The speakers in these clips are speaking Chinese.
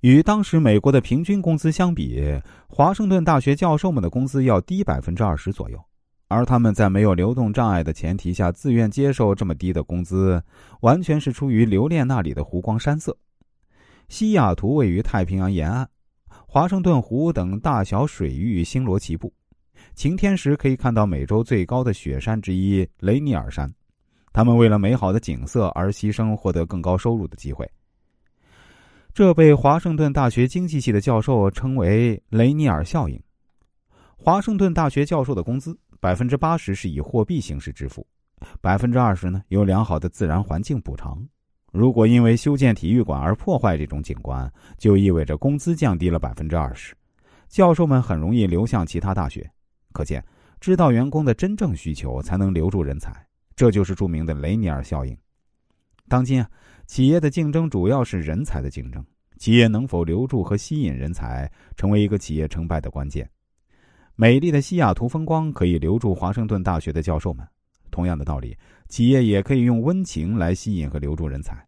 与当时美国的平均工资相比，华盛顿大学教授们的工资要低百分之二十左右，而他们在没有流动障碍的前提下自愿接受这么低的工资，完全是出于留恋那里的湖光山色。西雅图位于太平洋沿岸，华盛顿湖等大小水域星罗棋布，晴天时可以看到美洲最高的雪山之一雷尼尔山。他们为了美好的景色而牺牲获得更高收入的机会。这被华盛顿大学经济系的教授称为“雷尼尔效应”。华盛顿大学教授的工资百分之八十是以货币形式支付，百分之二十呢有良好的自然环境补偿。如果因为修建体育馆而破坏这种景观，就意味着工资降低了百分之二十，教授们很容易流向其他大学。可见，知道员工的真正需求，才能留住人才。这就是著名的雷尼尔效应。当今啊。企业的竞争主要是人才的竞争，企业能否留住和吸引人才，成为一个企业成败的关键。美丽的西雅图风光可以留住华盛顿大学的教授们，同样的道理，企业也可以用温情来吸引和留住人才。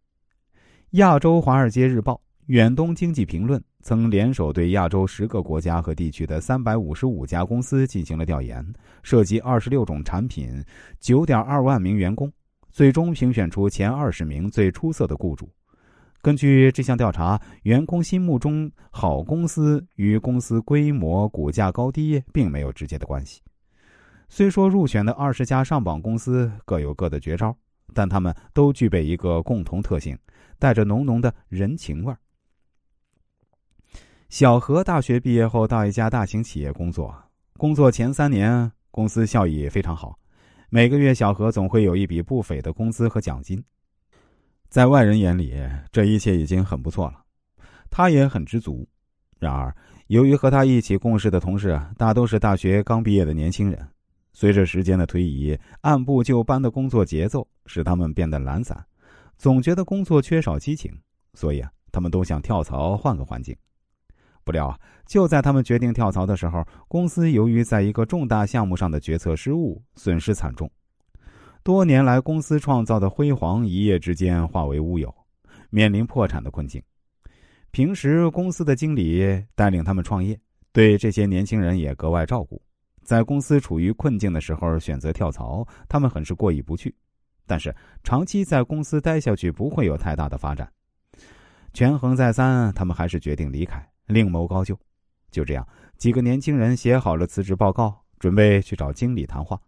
亚洲华尔街日报、远东经济评论曾联手对亚洲十个国家和地区的三百五十五家公司进行了调研，涉及二十六种产品，九点二万名员工。最终评选出前二十名最出色的雇主。根据这项调查，员工心目中好公司与公司规模、股价高低并没有直接的关系。虽说入选的二十家上榜公司各有各的绝招，但他们都具备一个共同特性，带着浓浓的人情味儿。小何大学毕业后到一家大型企业工作，工作前三年公司效益非常好。每个月，小何总会有一笔不菲的工资和奖金。在外人眼里，这一切已经很不错了，他也很知足。然而，由于和他一起共事的同事大都是大学刚毕业的年轻人，随着时间的推移，按部就班的工作节奏使他们变得懒散，总觉得工作缺少激情，所以啊，他们都想跳槽换个环境。不料啊，就在他们决定跳槽的时候，公司由于在一个重大项目上的决策失误，损失惨重。多年来公司创造的辉煌一夜之间化为乌有，面临破产的困境。平时公司的经理带领他们创业，对这些年轻人也格外照顾。在公司处于困境的时候选择跳槽，他们很是过意不去。但是长期在公司待下去不会有太大的发展。权衡再三，他们还是决定离开。另谋高就，就这样，几个年轻人写好了辞职报告，准备去找经理谈话。